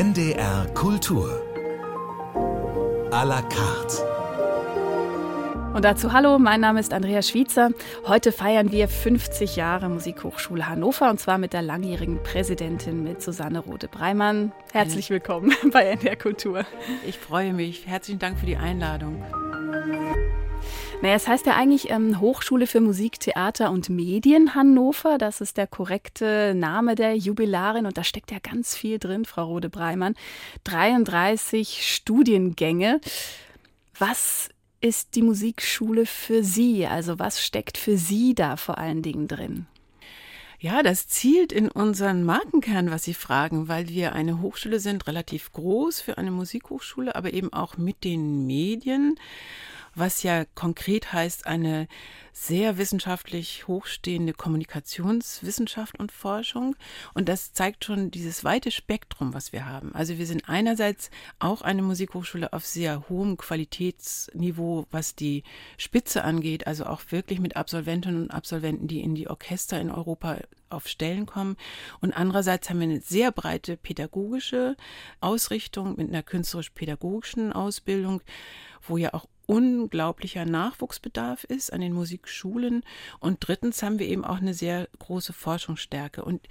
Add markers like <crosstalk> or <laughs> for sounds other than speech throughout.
NDR Kultur. A la carte. Und dazu hallo, mein Name ist Andrea Schwiezer. Heute feiern wir 50 Jahre Musikhochschule Hannover und zwar mit der langjährigen Präsidentin mit Susanne Rode-Breimann. Herzlich willkommen <laughs> bei NDR Kultur. Ich freue mich. Herzlichen Dank für die Einladung. Naja, es heißt ja eigentlich ähm, Hochschule für Musik, Theater und Medien Hannover. Das ist der korrekte Name der Jubilarin und da steckt ja ganz viel drin, Frau Rode-Breimann. 33 Studiengänge. Was ist die Musikschule für Sie? Also was steckt für Sie da vor allen Dingen drin? Ja, das zielt in unseren Markenkern, was Sie fragen, weil wir eine Hochschule sind, relativ groß für eine Musikhochschule, aber eben auch mit den Medien was ja konkret heißt, eine sehr wissenschaftlich hochstehende Kommunikationswissenschaft und Forschung. Und das zeigt schon dieses weite Spektrum, was wir haben. Also wir sind einerseits auch eine Musikhochschule auf sehr hohem Qualitätsniveau, was die Spitze angeht, also auch wirklich mit Absolventinnen und Absolventen, die in die Orchester in Europa auf Stellen kommen. Und andererseits haben wir eine sehr breite pädagogische Ausrichtung mit einer künstlerisch-pädagogischen Ausbildung, wo ja auch unglaublicher Nachwuchsbedarf ist an den Musikschulen. Und drittens haben wir eben auch eine sehr große Forschungsstärke. Und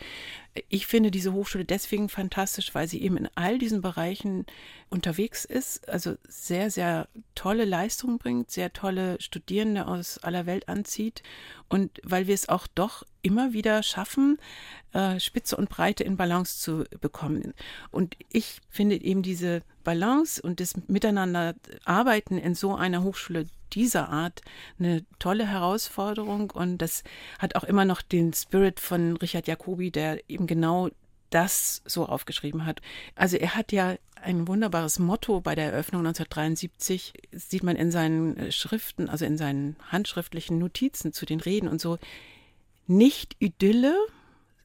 ich finde diese Hochschule deswegen fantastisch, weil sie eben in all diesen Bereichen unterwegs ist, also sehr, sehr tolle Leistungen bringt, sehr tolle Studierende aus aller Welt anzieht und weil wir es auch doch immer wieder schaffen, äh, Spitze und Breite in Balance zu bekommen. Und ich finde eben diese Balance und das Miteinander arbeiten in so einer Hochschule dieser Art eine tolle Herausforderung und das hat auch immer noch den Spirit von Richard Jacobi, der eben genau das so aufgeschrieben hat. Also er hat ja ein wunderbares Motto bei der Eröffnung 1973, sieht man in seinen Schriften, also in seinen handschriftlichen Notizen zu den Reden und so, nicht Idylle,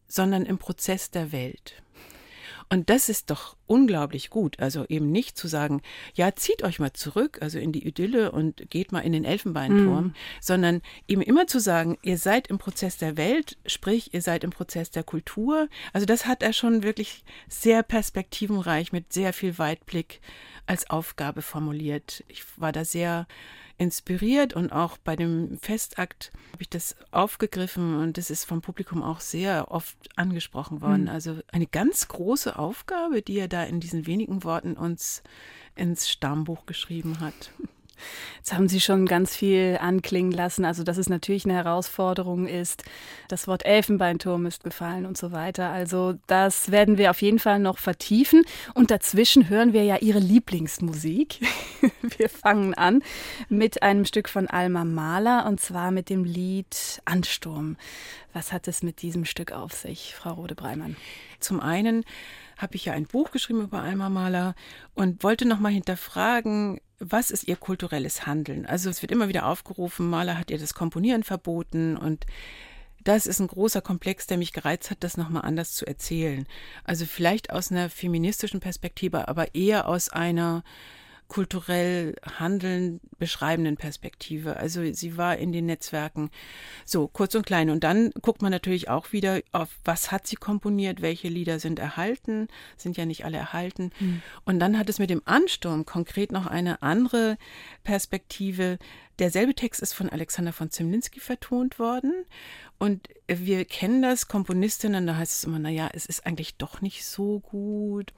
sondern im Prozess der Welt. Und das ist doch unglaublich gut. Also eben nicht zu sagen, ja, zieht euch mal zurück, also in die Idylle und geht mal in den Elfenbeinturm, mhm. sondern eben immer zu sagen, ihr seid im Prozess der Welt, sprich, ihr seid im Prozess der Kultur. Also das hat er schon wirklich sehr perspektivenreich mit sehr viel Weitblick als Aufgabe formuliert. Ich war da sehr inspiriert und auch bei dem Festakt habe ich das aufgegriffen und das ist vom Publikum auch sehr oft angesprochen worden. Mhm. Also eine ganz große Aufgabe, die er da in diesen wenigen Worten uns ins Stammbuch geschrieben hat. Jetzt haben Sie schon ganz viel anklingen lassen, also dass es natürlich eine Herausforderung ist. Das Wort Elfenbeinturm ist gefallen und so weiter. Also das werden wir auf jeden Fall noch vertiefen. Und dazwischen hören wir ja Ihre Lieblingsmusik. <laughs> Wir fangen an mit einem Stück von Alma Mahler und zwar mit dem Lied Ansturm. Was hat es mit diesem Stück auf sich, Frau Rode-Breimann? Zum einen habe ich ja ein Buch geschrieben über Alma Mahler und wollte noch mal hinterfragen, was ist ihr kulturelles Handeln? Also es wird immer wieder aufgerufen, Mahler hat ihr das Komponieren verboten und das ist ein großer Komplex, der mich gereizt hat, das nochmal anders zu erzählen. Also vielleicht aus einer feministischen Perspektive, aber eher aus einer kulturell Handeln beschreibenden Perspektive. Also sie war in den Netzwerken so kurz und klein. Und dann guckt man natürlich auch wieder auf, was hat sie komponiert, welche Lieder sind erhalten, sind ja nicht alle erhalten. Mhm. Und dann hat es mit dem Ansturm konkret noch eine andere Perspektive. Derselbe Text ist von Alexander von Zemlinski vertont worden. Und wir kennen das, Komponistinnen, da heißt es immer, naja, es ist eigentlich doch nicht so gut.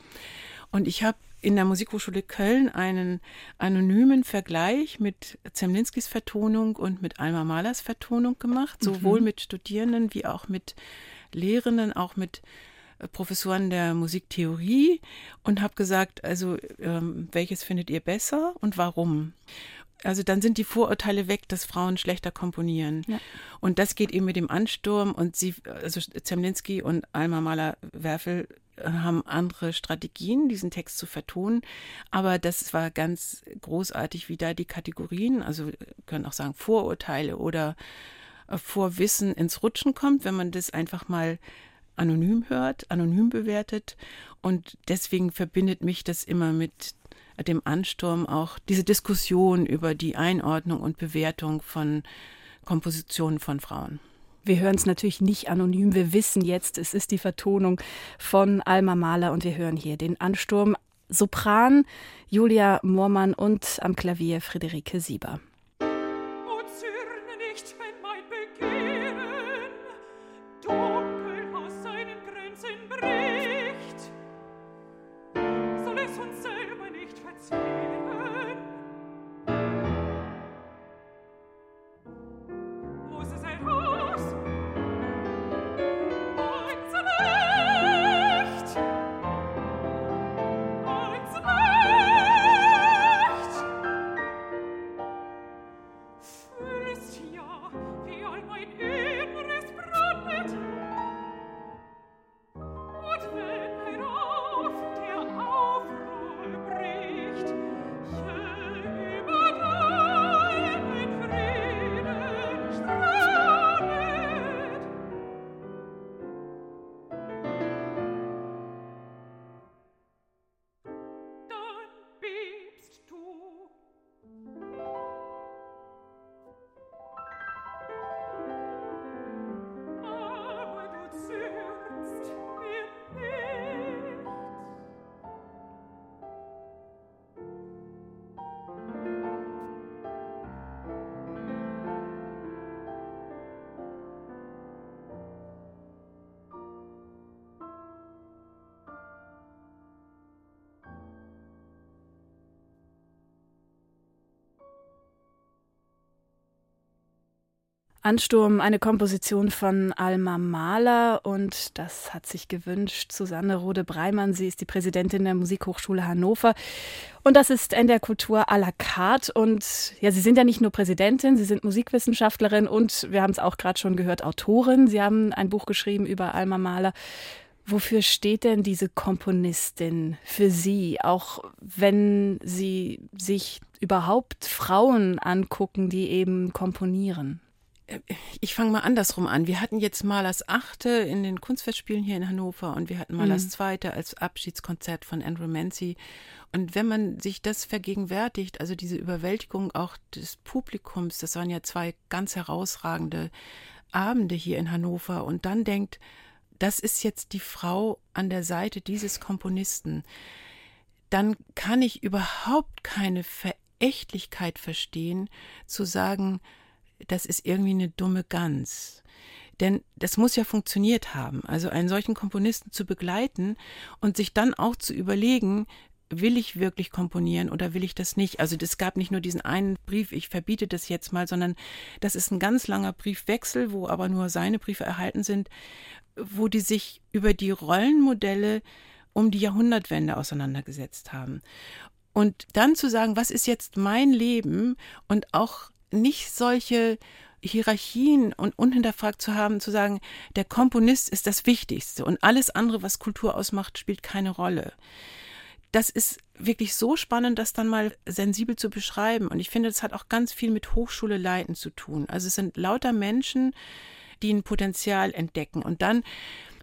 Und ich habe in der Musikhochschule Köln einen anonymen Vergleich mit Zemlinskis Vertonung und mit Alma Mahlers Vertonung gemacht, sowohl mhm. mit Studierenden wie auch mit Lehrenden, auch mit äh, Professoren der Musiktheorie und habe gesagt, also ähm, welches findet ihr besser und warum? Also dann sind die Vorurteile weg, dass Frauen schlechter komponieren. Ja. Und das geht eben mit dem Ansturm und sie, also Zemlinski und Alma Mahler-Werfel haben andere Strategien, diesen Text zu vertonen. Aber das war ganz großartig, wie da die Kategorien, also können auch sagen Vorurteile oder äh, Vorwissen ins Rutschen kommt, wenn man das einfach mal anonym hört, anonym bewertet. Und deswegen verbindet mich das immer mit dem Ansturm auch diese Diskussion über die Einordnung und Bewertung von Kompositionen von Frauen. wir hören es natürlich nicht anonym. Wir wissen jetzt, es ist die Vertonung von Alma Mahler und wir hören hier den Ansturm. Sopran Julia Moormann und am Klavier Friederike Sieber. Ansturm, eine Komposition von Alma Mahler und das hat sich gewünscht Susanne Rode-Breimann. Sie ist die Präsidentin der Musikhochschule Hannover und das ist in der Kultur à la carte und ja, Sie sind ja nicht nur Präsidentin, Sie sind Musikwissenschaftlerin und wir haben es auch gerade schon gehört, Autorin. Sie haben ein Buch geschrieben über Alma Mahler. Wofür steht denn diese Komponistin für Sie, auch wenn Sie sich überhaupt Frauen angucken, die eben komponieren? Ich fange mal andersrum an. Wir hatten jetzt Malers Achte in den Kunstfestspielen hier in Hannover und wir hatten Malers mhm. Zweite als Abschiedskonzert von Andrew Mancy. Und wenn man sich das vergegenwärtigt, also diese Überwältigung auch des Publikums, das waren ja zwei ganz herausragende Abende hier in Hannover und dann denkt, das ist jetzt die Frau an der Seite dieses Komponisten, dann kann ich überhaupt keine Verächtlichkeit verstehen, zu sagen, das ist irgendwie eine dumme Gans. Denn das muss ja funktioniert haben. Also einen solchen Komponisten zu begleiten und sich dann auch zu überlegen, will ich wirklich komponieren oder will ich das nicht? Also es gab nicht nur diesen einen Brief, ich verbiete das jetzt mal, sondern das ist ein ganz langer Briefwechsel, wo aber nur seine Briefe erhalten sind, wo die sich über die Rollenmodelle um die Jahrhundertwende auseinandergesetzt haben. Und dann zu sagen, was ist jetzt mein Leben und auch nicht solche Hierarchien und unhinterfragt zu haben, zu sagen, der Komponist ist das Wichtigste und alles andere, was Kultur ausmacht, spielt keine Rolle. Das ist wirklich so spannend, das dann mal sensibel zu beschreiben. Und ich finde, das hat auch ganz viel mit Hochschule leiten zu tun. Also es sind lauter Menschen, die ein Potenzial entdecken und dann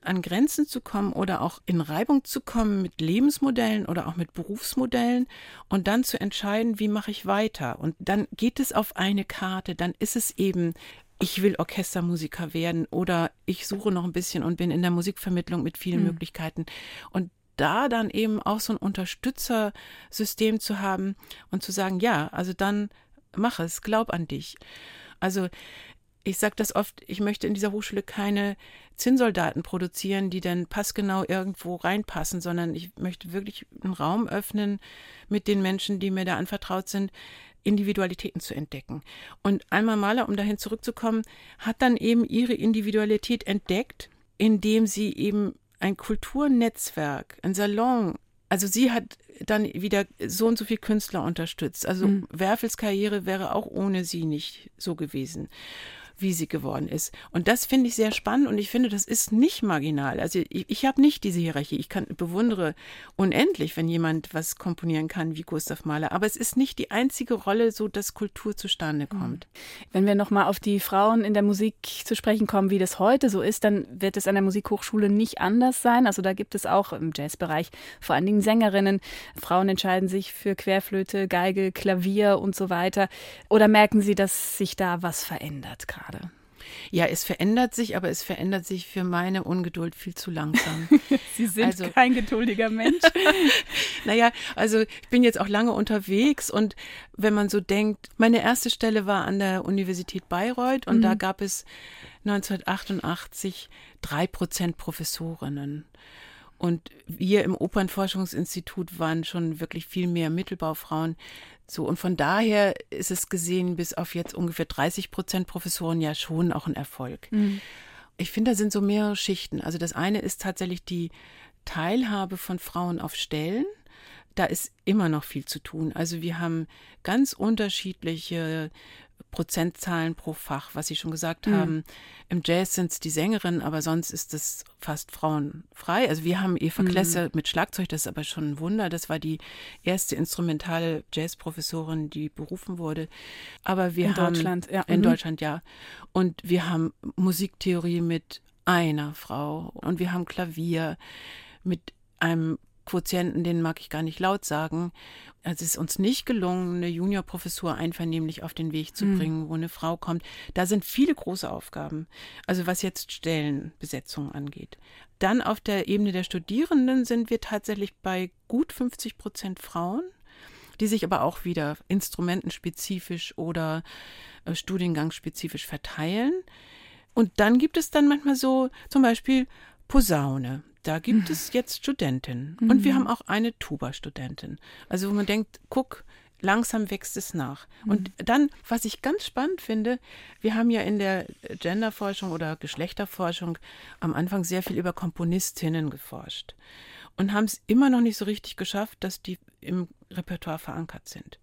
an Grenzen zu kommen oder auch in Reibung zu kommen mit Lebensmodellen oder auch mit Berufsmodellen und dann zu entscheiden, wie mache ich weiter. Und dann geht es auf eine Karte, dann ist es eben ich will Orchestermusiker werden oder ich suche noch ein bisschen und bin in der Musikvermittlung mit vielen mhm. Möglichkeiten. Und da dann eben auch so ein Unterstützersystem zu haben und zu sagen, ja, also dann mach es, glaub an dich. Also ich sage das oft, ich möchte in dieser Hochschule keine Zinnsoldaten produzieren, die dann passgenau irgendwo reinpassen, sondern ich möchte wirklich einen Raum öffnen mit den Menschen, die mir da anvertraut sind, Individualitäten zu entdecken. Und einmal Maler, um dahin zurückzukommen, hat dann eben ihre Individualität entdeckt, indem sie eben ein Kulturnetzwerk, ein Salon, also sie hat dann wieder so und so viel Künstler unterstützt. Also mhm. Werfels Karriere wäre auch ohne sie nicht so gewesen wie sie geworden ist. Und das finde ich sehr spannend und ich finde, das ist nicht marginal. Also ich, ich habe nicht diese Hierarchie. Ich kann, bewundere unendlich, wenn jemand was komponieren kann wie Gustav Mahler. Aber es ist nicht die einzige Rolle, so dass Kultur zustande mhm. kommt. Wenn wir nochmal auf die Frauen in der Musik zu sprechen kommen, wie das heute so ist, dann wird es an der Musikhochschule nicht anders sein. Also da gibt es auch im Jazzbereich vor allen Dingen Sängerinnen. Frauen entscheiden sich für Querflöte, Geige, Klavier und so weiter. Oder merken Sie, dass sich da was verändert gerade? Gerade? Ja, es verändert sich, aber es verändert sich für meine Ungeduld viel zu langsam. <laughs> Sie sind also, kein geduldiger Mensch. <laughs> naja, also ich bin jetzt auch lange unterwegs und wenn man so denkt, meine erste Stelle war an der Universität Bayreuth und mhm. da gab es 1988 drei Prozent Professorinnen. Und wir im Opernforschungsinstitut waren schon wirklich viel mehr Mittelbaufrauen. So, und von daher ist es gesehen bis auf jetzt ungefähr 30 Prozent Professoren ja schon auch ein Erfolg. Mhm. Ich finde, da sind so mehrere Schichten. Also das eine ist tatsächlich die Teilhabe von Frauen auf Stellen. Da ist immer noch viel zu tun. Also wir haben ganz unterschiedliche Prozentzahlen pro Fach, was Sie schon gesagt mhm. haben. Im Jazz sind es die Sängerinnen, aber sonst ist es fast frauenfrei. Also wir haben Eva mhm. Klesse mit Schlagzeug, das ist aber schon ein Wunder. Das war die erste instrumentale Jazzprofessorin, die berufen wurde. Aber wir in haben Deutschland, ja. in mhm. Deutschland ja. Und wir haben Musiktheorie mit einer Frau und wir haben Klavier mit einem Quotienten, den mag ich gar nicht laut sagen. Also es ist uns nicht gelungen, eine Juniorprofessur einvernehmlich auf den Weg zu hm. bringen, wo eine Frau kommt. Da sind viele große Aufgaben. Also was jetzt Stellenbesetzung angeht. Dann auf der Ebene der Studierenden sind wir tatsächlich bei gut 50 Prozent Frauen, die sich aber auch wieder instrumentenspezifisch oder äh, studiengangsspezifisch verteilen. Und dann gibt es dann manchmal so zum Beispiel Posaune. Da gibt mhm. es jetzt Studentinnen. Mhm. Und wir haben auch eine Tuba-Studentin. Also wo man denkt, guck, langsam wächst es nach. Mhm. Und dann, was ich ganz spannend finde, wir haben ja in der Genderforschung oder Geschlechterforschung am Anfang sehr viel über Komponistinnen geforscht und haben es immer noch nicht so richtig geschafft, dass die im Repertoire verankert sind.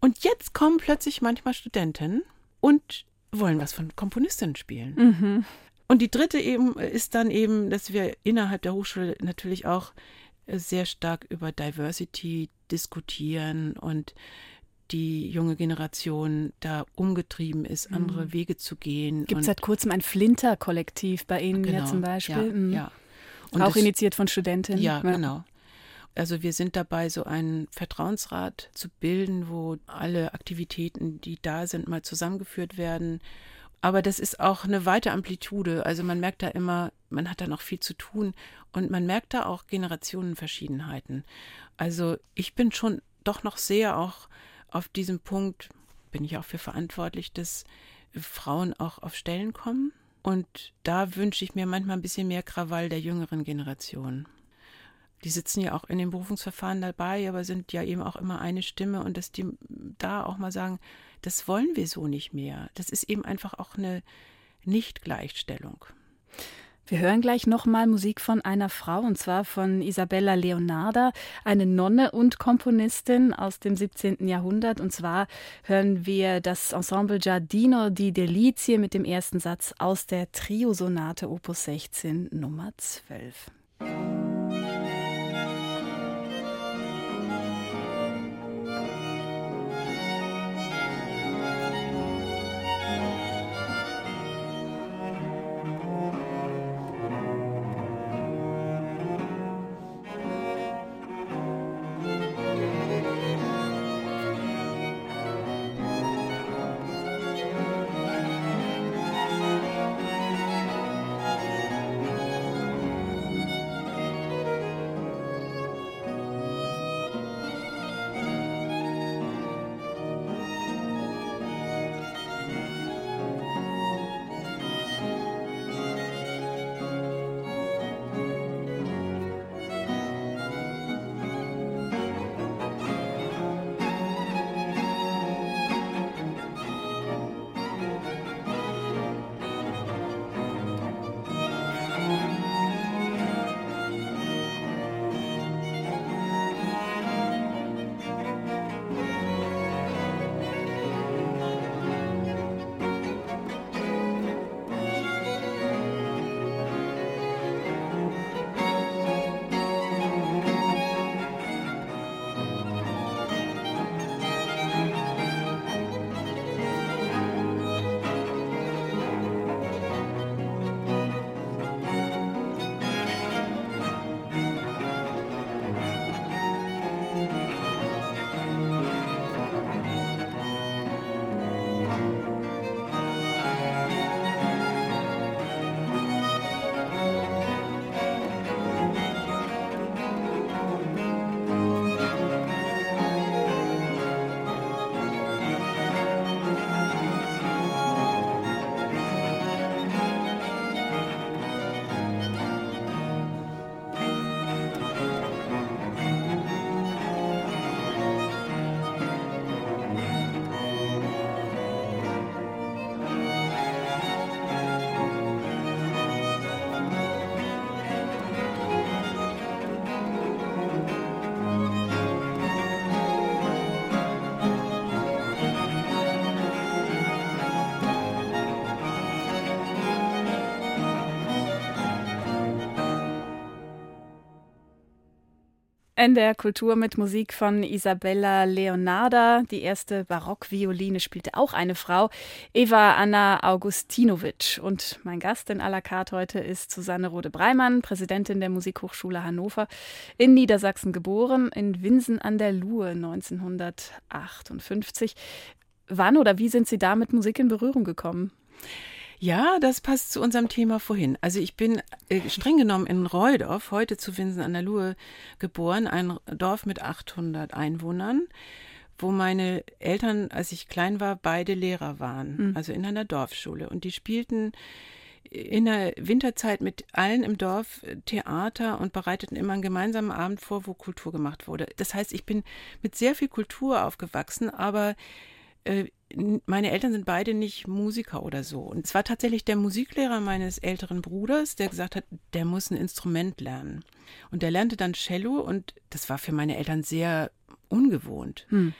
Und jetzt kommen plötzlich manchmal Studentinnen und wollen was von Komponistinnen spielen. Mhm. Und die dritte eben ist dann eben, dass wir innerhalb der Hochschule natürlich auch sehr stark über Diversity diskutieren und die junge Generation da umgetrieben ist, andere mhm. Wege zu gehen. Gibt es seit kurzem ein Flinter-Kollektiv bei Ihnen genau, ja zum Beispiel? Ja, mhm. ja. Und auch das, initiiert von Studentinnen. Ja, ja, genau. Also wir sind dabei, so einen Vertrauensrat zu bilden, wo alle Aktivitäten, die da sind, mal zusammengeführt werden aber das ist auch eine weite Amplitude. Also man merkt da immer, man hat da noch viel zu tun und man merkt da auch Generationenverschiedenheiten. Also ich bin schon doch noch sehr auch auf diesem Punkt, bin ich auch für verantwortlich, dass Frauen auch auf Stellen kommen. Und da wünsche ich mir manchmal ein bisschen mehr Krawall der jüngeren Generation. Die sitzen ja auch in den Berufungsverfahren dabei, aber sind ja eben auch immer eine Stimme und dass die da auch mal sagen, das wollen wir so nicht mehr. Das ist eben einfach auch eine Nicht-Gleichstellung. Wir hören gleich nochmal Musik von einer Frau, und zwar von Isabella Leonarda, eine Nonne und Komponistin aus dem 17. Jahrhundert. Und zwar hören wir das Ensemble Giardino di Delizie mit dem ersten Satz aus der Trio-Sonate Opus 16 Nummer 12. NDR Kultur mit Musik von Isabella Leonarda. Die erste Barockvioline spielte auch eine Frau, Eva Anna Augustinovic. Und mein Gast in à la carte heute ist Susanne Rode-Breimann, Präsidentin der Musikhochschule Hannover, in Niedersachsen geboren, in Winsen an der Luhe 1958. Wann oder wie sind Sie da mit Musik in Berührung gekommen? Ja, das passt zu unserem Thema vorhin. Also ich bin äh, streng genommen in Reudorf, heute zu Winsen an der Luhe, geboren, ein Dorf mit 800 Einwohnern, wo meine Eltern, als ich klein war, beide Lehrer waren, mhm. also in einer Dorfschule. Und die spielten in der Winterzeit mit allen im Dorf Theater und bereiteten immer einen gemeinsamen Abend vor, wo Kultur gemacht wurde. Das heißt, ich bin mit sehr viel Kultur aufgewachsen, aber äh, meine Eltern sind beide nicht Musiker oder so. Und es war tatsächlich der Musiklehrer meines älteren Bruders, der gesagt hat, der muss ein Instrument lernen. Und der lernte dann Cello und das war für meine Eltern sehr ungewohnt. Hm.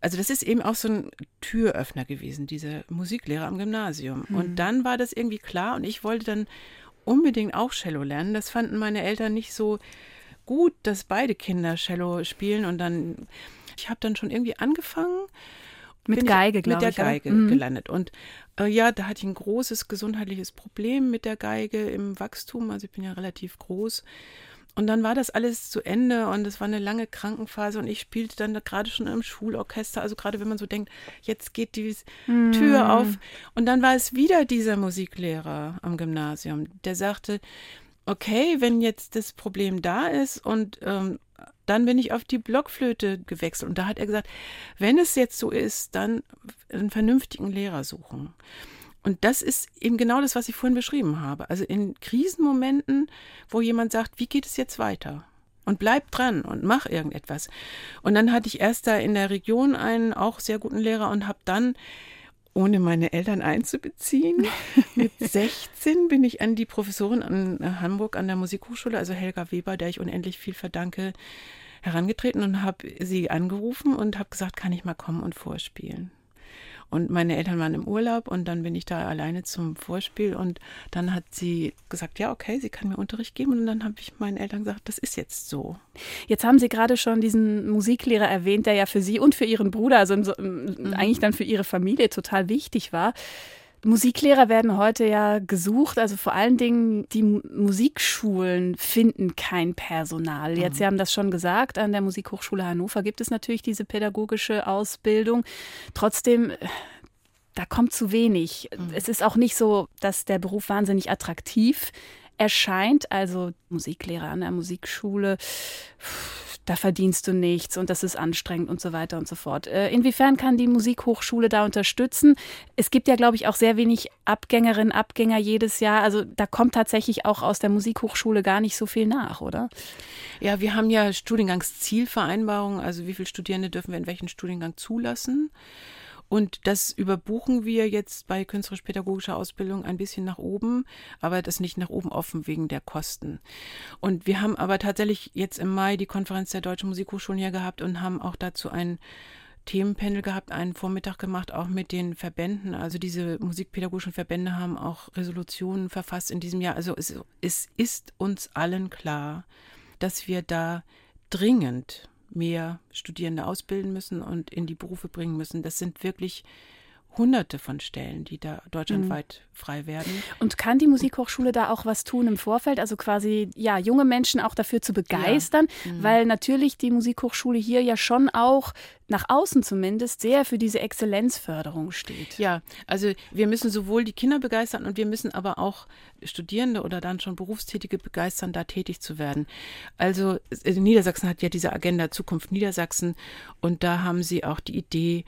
Also das ist eben auch so ein Türöffner gewesen, dieser Musiklehrer am Gymnasium. Hm. Und dann war das irgendwie klar und ich wollte dann unbedingt auch Cello lernen. Das fanden meine Eltern nicht so gut, dass beide Kinder Cello spielen und dann ich habe dann schon irgendwie angefangen mit Geige, glaube ich. Mit der Geige mhm. gelandet. Und äh, ja, da hatte ich ein großes gesundheitliches Problem mit der Geige im Wachstum. Also ich bin ja relativ groß. Und dann war das alles zu Ende und es war eine lange Krankenphase und ich spielte dann gerade schon im Schulorchester. Also gerade wenn man so denkt, jetzt geht die mhm. Tür auf. Und dann war es wieder dieser Musiklehrer am Gymnasium, der sagte, okay, wenn jetzt das Problem da ist und ähm, dann bin ich auf die Blockflöte gewechselt. Und da hat er gesagt, wenn es jetzt so ist, dann einen vernünftigen Lehrer suchen. Und das ist eben genau das, was ich vorhin beschrieben habe. Also in Krisenmomenten, wo jemand sagt, wie geht es jetzt weiter? Und bleib dran und mach irgendetwas. Und dann hatte ich erst da in der Region einen auch sehr guten Lehrer und habe dann ohne meine Eltern einzubeziehen. <laughs> Mit 16 bin ich an die Professorin an Hamburg an der Musikhochschule, also Helga Weber, der ich unendlich viel verdanke, herangetreten und habe sie angerufen und habe gesagt, kann ich mal kommen und vorspielen. Und meine Eltern waren im Urlaub und dann bin ich da alleine zum Vorspiel und dann hat sie gesagt, ja, okay, sie kann mir Unterricht geben und dann habe ich meinen Eltern gesagt, das ist jetzt so. Jetzt haben Sie gerade schon diesen Musiklehrer erwähnt, der ja für Sie und für Ihren Bruder, also mhm. eigentlich dann für Ihre Familie total wichtig war. Musiklehrer werden heute ja gesucht, also vor allen Dingen die Musikschulen finden kein Personal. Jetzt, mhm. Sie haben das schon gesagt, an der Musikhochschule Hannover gibt es natürlich diese pädagogische Ausbildung. Trotzdem, da kommt zu wenig. Mhm. Es ist auch nicht so, dass der Beruf wahnsinnig attraktiv erscheint. Also Musiklehrer an der Musikschule da verdienst du nichts und das ist anstrengend und so weiter und so fort. Äh, inwiefern kann die Musikhochschule da unterstützen? Es gibt ja, glaube ich, auch sehr wenig Abgängerinnen, Abgänger jedes Jahr. Also da kommt tatsächlich auch aus der Musikhochschule gar nicht so viel nach, oder? Ja, wir haben ja Studiengangszielvereinbarungen, also wie viele Studierende dürfen wir in welchen Studiengang zulassen. Und das überbuchen wir jetzt bei künstlerisch-pädagogischer Ausbildung ein bisschen nach oben, aber das nicht nach oben offen wegen der Kosten. Und wir haben aber tatsächlich jetzt im Mai die Konferenz der Deutschen Musikhochschulen hier gehabt und haben auch dazu ein Themenpanel gehabt, einen Vormittag gemacht, auch mit den Verbänden. Also diese musikpädagogischen Verbände haben auch Resolutionen verfasst in diesem Jahr. Also es, es ist uns allen klar, dass wir da dringend mehr Studierende ausbilden müssen und in die Berufe bringen müssen. Das sind wirklich hunderte von Stellen, die da deutschlandweit mhm. frei werden. Und kann die Musikhochschule da auch was tun im Vorfeld, also quasi ja junge Menschen auch dafür zu begeistern, ja. mhm. weil natürlich die Musikhochschule hier ja schon auch nach außen zumindest sehr für diese Exzellenzförderung steht. Ja, also wir müssen sowohl die Kinder begeistern und wir müssen aber auch Studierende oder dann schon Berufstätige begeistern, da tätig zu werden. Also Niedersachsen hat ja diese Agenda Zukunft Niedersachsen und da haben sie auch die Idee,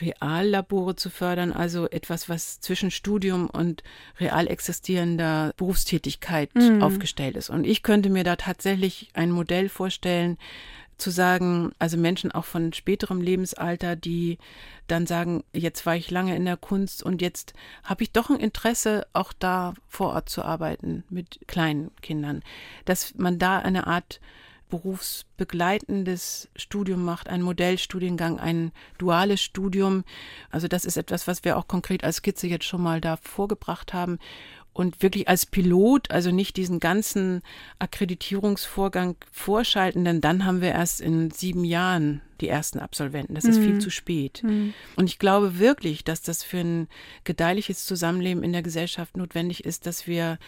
Reallabore zu fördern, also etwas, was zwischen Studium und real existierender Berufstätigkeit mhm. aufgestellt ist. Und ich könnte mir da tatsächlich ein Modell vorstellen, zu sagen, also Menschen auch von späterem Lebensalter, die dann sagen, jetzt war ich lange in der Kunst und jetzt habe ich doch ein Interesse, auch da vor Ort zu arbeiten mit kleinen Kindern, dass man da eine Art berufsbegleitendes Studium macht, ein Modellstudiengang, ein duales Studium. Also das ist etwas, was wir auch konkret als Skizze jetzt schon mal da vorgebracht haben. und wirklich als Pilot, also nicht diesen ganzen Akkreditierungsvorgang vorschalten, denn dann haben wir erst in sieben Jahren die ersten Absolventen. Das ist mhm. viel zu spät. Mhm. Und ich glaube wirklich, dass das für ein gedeihliches Zusammenleben in der Gesellschaft notwendig ist, dass wir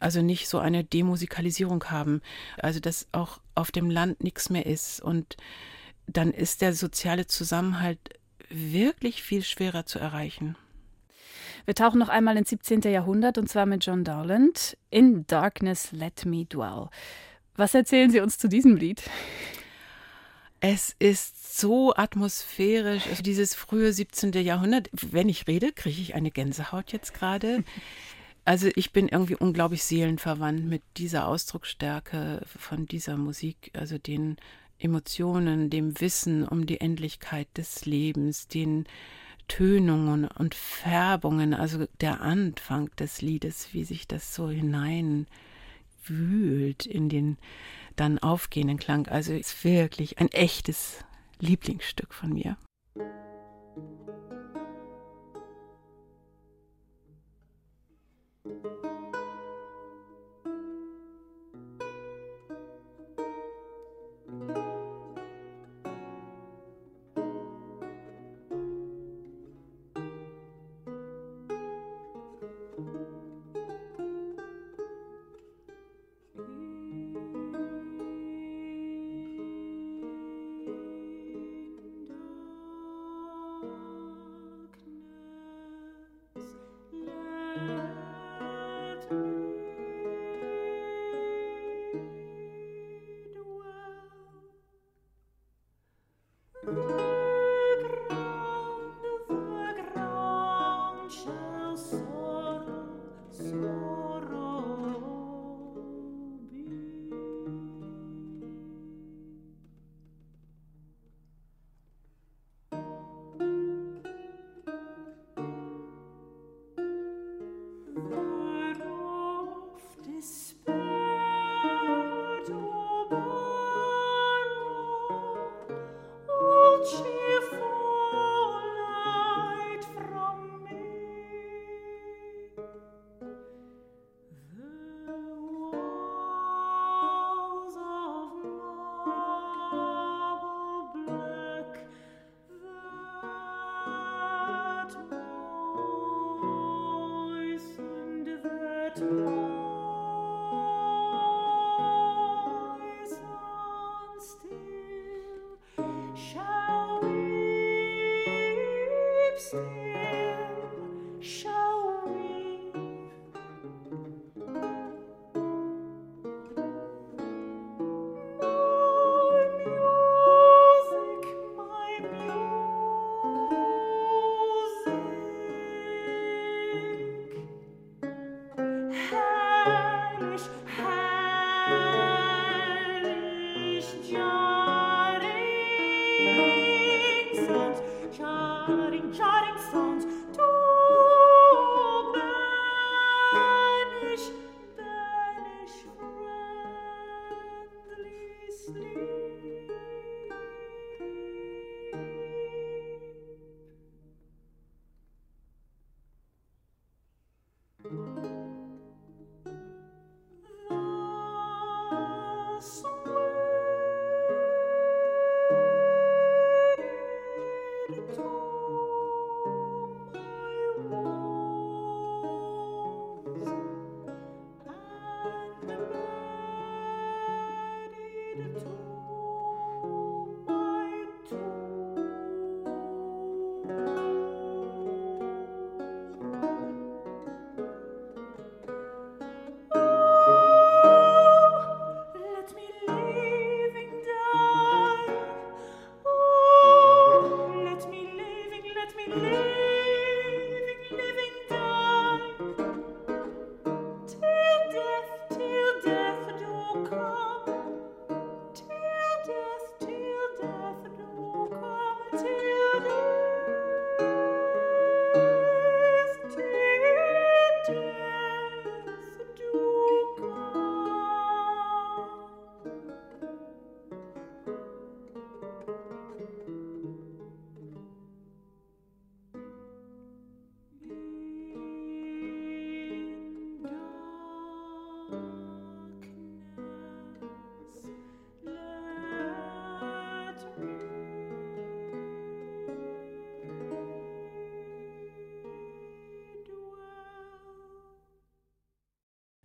also nicht so eine Demusikalisierung haben, also dass auch auf dem Land nichts mehr ist und dann ist der soziale Zusammenhalt wirklich viel schwerer zu erreichen. Wir tauchen noch einmal ins 17. Jahrhundert und zwar mit John Dowland. In Darkness Let Me Dwell. Was erzählen Sie uns zu diesem Lied? Es ist so atmosphärisch, also dieses frühe 17. Jahrhundert. Wenn ich rede, kriege ich eine Gänsehaut jetzt gerade. Also ich bin irgendwie unglaublich seelenverwandt mit dieser Ausdrucksstärke von dieser Musik, also den Emotionen, dem Wissen um die Endlichkeit des Lebens, den Tönungen und Färbungen, also der Anfang des Liedes, wie sich das so hineinwühlt in den dann aufgehenden Klang. Also ist wirklich ein echtes Lieblingsstück von mir. Música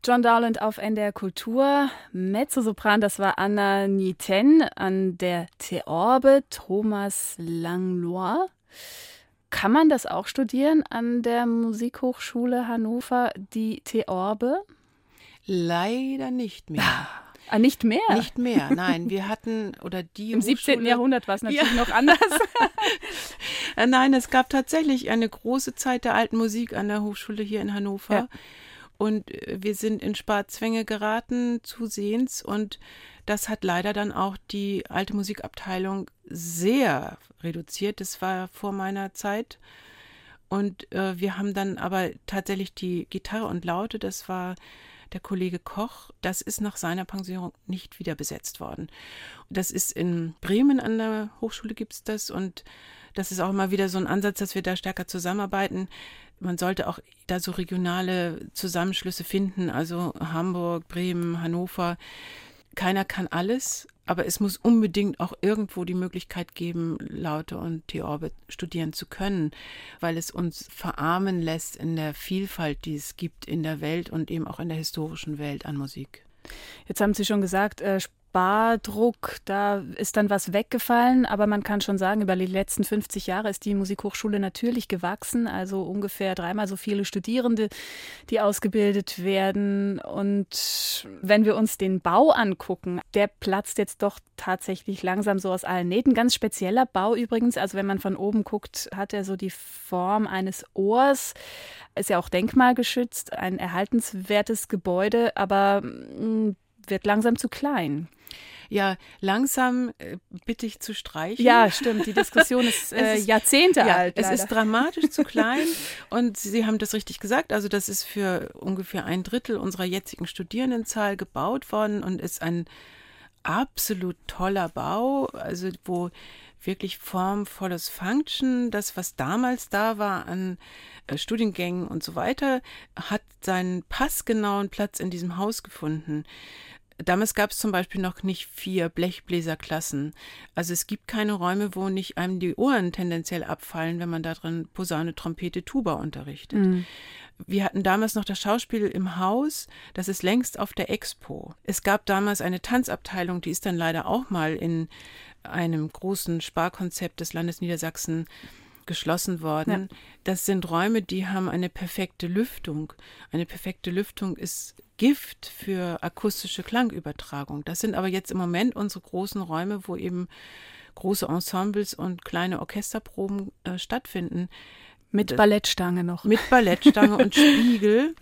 John Dowland auf NDR Kultur. Mezzosopran, das war Anna Niten an der Theorbe, Thomas Langlois. Kann man das auch studieren an der Musikhochschule Hannover, die Theorbe? Leider nicht mehr. Ah, nicht mehr? Nicht mehr, nein. Wir hatten, oder die Im Hochschule, 17. Jahrhundert war es natürlich ja. noch anders. <laughs> Nein, es gab tatsächlich eine große Zeit der alten Musik an der Hochschule hier in Hannover. Ja. Und äh, wir sind in Sparzwänge geraten, zusehends. Und das hat leider dann auch die alte Musikabteilung sehr reduziert. Das war vor meiner Zeit. Und äh, wir haben dann aber tatsächlich die Gitarre und Laute, das war der Kollege Koch, das ist nach seiner Pensionierung nicht wieder besetzt worden. Das ist in Bremen an der Hochschule gibt es das und das ist auch immer wieder so ein Ansatz, dass wir da stärker zusammenarbeiten man sollte auch da so regionale Zusammenschlüsse finden, also Hamburg, Bremen, Hannover. Keiner kann alles, aber es muss unbedingt auch irgendwo die Möglichkeit geben, Laute und Theorbe studieren zu können, weil es uns verarmen lässt in der Vielfalt, die es gibt in der Welt und eben auch in der historischen Welt an Musik. Jetzt haben Sie schon gesagt, äh, Spardruck, da ist dann was weggefallen, aber man kann schon sagen, über die letzten 50 Jahre ist die Musikhochschule natürlich gewachsen, also ungefähr dreimal so viele Studierende, die ausgebildet werden. Und wenn wir uns den Bau angucken, der platzt jetzt doch tatsächlich langsam so aus allen Nähten. Ganz spezieller Bau übrigens, also wenn man von oben guckt, hat er so die Form eines Ohrs ist ja auch denkmalgeschützt, ein erhaltenswertes Gebäude, aber mm, wird langsam zu klein. Ja, langsam äh, bitte ich zu streichen. Ja, stimmt. Die Diskussion ist, <laughs> äh, ist Jahrzehnte ja, alt. Es ist dramatisch zu klein <laughs> und Sie haben das richtig gesagt. Also das ist für ungefähr ein Drittel unserer jetzigen Studierendenzahl gebaut worden und ist ein absolut toller Bau, also wo wirklich formvolles Function, das, was damals da war an äh, Studiengängen und so weiter, hat seinen passgenauen Platz in diesem Haus gefunden. Damals gab es zum Beispiel noch nicht vier Blechbläserklassen. Also es gibt keine Räume, wo nicht einem die Ohren tendenziell abfallen, wenn man da drin Posaune, Trompete, Tuba unterrichtet. Mhm. Wir hatten damals noch das Schauspiel im Haus, das ist längst auf der Expo. Es gab damals eine Tanzabteilung, die ist dann leider auch mal in einem großen Sparkonzept des Landes Niedersachsen geschlossen worden. Ja. Das sind Räume, die haben eine perfekte Lüftung. Eine perfekte Lüftung ist Gift für akustische Klangübertragung. Das sind aber jetzt im Moment unsere großen Räume, wo eben große Ensembles und kleine Orchesterproben äh, stattfinden. Mit Ballettstange noch. Mit Ballettstange und Spiegel.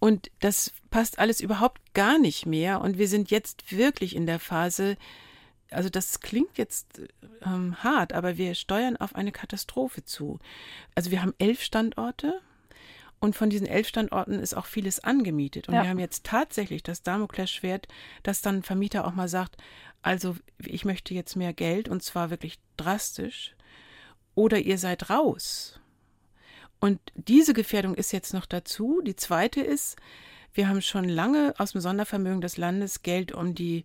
Und das passt alles überhaupt gar nicht mehr. Und wir sind jetzt wirklich in der Phase, also das klingt jetzt ähm, hart, aber wir steuern auf eine Katastrophe zu. Also wir haben elf Standorte und von diesen elf Standorten ist auch vieles angemietet. Und ja. wir haben jetzt tatsächlich das Damoklesschwert, dass dann ein Vermieter auch mal sagt, also ich möchte jetzt mehr Geld und zwar wirklich drastisch oder ihr seid raus. Und diese Gefährdung ist jetzt noch dazu. Die zweite ist, wir haben schon lange aus dem Sondervermögen des Landes Geld, um die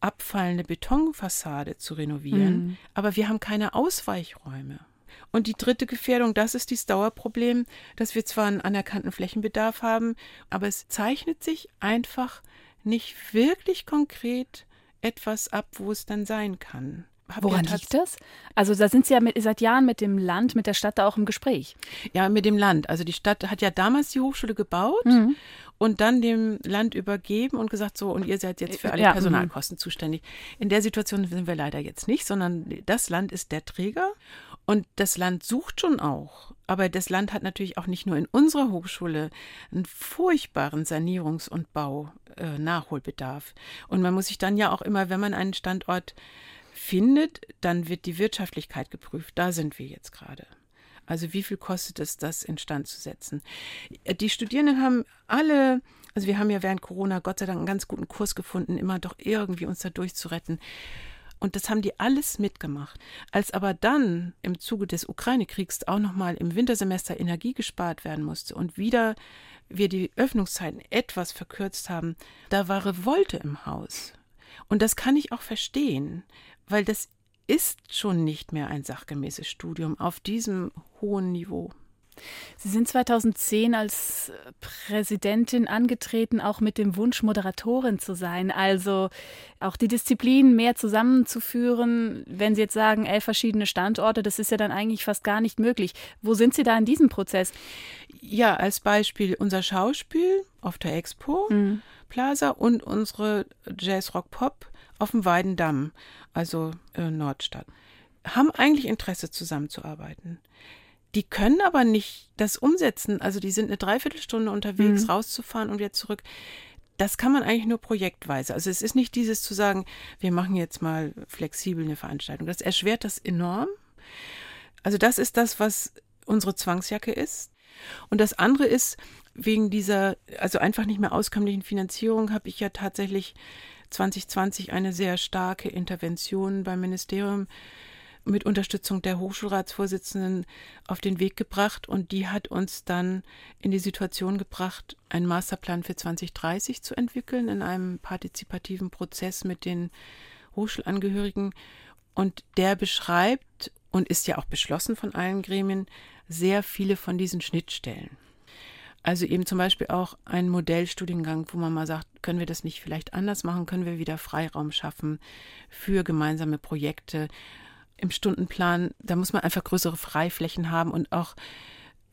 abfallende Betonfassade zu renovieren, mhm. aber wir haben keine Ausweichräume. Und die dritte Gefährdung, das ist dieses Dauerproblem, dass wir zwar einen anerkannten Flächenbedarf haben, aber es zeichnet sich einfach nicht wirklich konkret etwas ab, wo es dann sein kann. Woran liegt das? Also da sind Sie ja mit, seit Jahren mit dem Land, mit der Stadt da auch im Gespräch. Ja, mit dem Land. Also die Stadt hat ja damals die Hochschule gebaut mhm. Und dann dem Land übergeben und gesagt, so, und ihr seid jetzt für alle ja, Personalkosten mhm. zuständig. In der Situation sind wir leider jetzt nicht, sondern das Land ist der Träger und das Land sucht schon auch. Aber das Land hat natürlich auch nicht nur in unserer Hochschule einen furchtbaren Sanierungs- und Bau-Nachholbedarf. Äh, und man muss sich dann ja auch immer, wenn man einen Standort findet, dann wird die Wirtschaftlichkeit geprüft. Da sind wir jetzt gerade. Also wie viel kostet es, das instand zu setzen? Die Studierenden haben alle, also wir haben ja während Corona Gott sei Dank einen ganz guten Kurs gefunden, immer doch irgendwie uns da durchzuretten. Und das haben die alles mitgemacht. Als aber dann im Zuge des Ukraine-Kriegs auch nochmal im Wintersemester Energie gespart werden musste und wieder wir die Öffnungszeiten etwas verkürzt haben, da war Revolte im Haus. Und das kann ich auch verstehen, weil das ist schon nicht mehr ein sachgemäßes Studium auf diesem hohen Niveau. Sie sind 2010 als Präsidentin angetreten, auch mit dem Wunsch, Moderatorin zu sein. Also auch die Disziplinen mehr zusammenzuführen. Wenn Sie jetzt sagen, elf verschiedene Standorte, das ist ja dann eigentlich fast gar nicht möglich. Wo sind Sie da in diesem Prozess? Ja, als Beispiel unser Schauspiel auf der Expo mhm. Plaza und unsere Jazz Rock Pop auf dem Weidendamm, also äh, Nordstadt, haben eigentlich Interesse zusammenzuarbeiten. Die können aber nicht das umsetzen. Also die sind eine Dreiviertelstunde unterwegs, mhm. rauszufahren und wieder zurück. Das kann man eigentlich nur projektweise. Also es ist nicht dieses zu sagen, wir machen jetzt mal flexibel eine Veranstaltung. Das erschwert das enorm. Also das ist das, was unsere Zwangsjacke ist. Und das andere ist, wegen dieser, also einfach nicht mehr auskömmlichen Finanzierung, habe ich ja tatsächlich 2020 eine sehr starke Intervention beim Ministerium mit Unterstützung der Hochschulratsvorsitzenden auf den Weg gebracht und die hat uns dann in die Situation gebracht, einen Masterplan für 2030 zu entwickeln in einem partizipativen Prozess mit den Hochschulangehörigen und der beschreibt und ist ja auch beschlossen von allen Gremien sehr viele von diesen Schnittstellen. Also eben zum Beispiel auch ein Modellstudiengang, wo man mal sagt, können wir das nicht vielleicht anders machen? Können wir wieder Freiraum schaffen für gemeinsame Projekte? Im Stundenplan, da muss man einfach größere Freiflächen haben und auch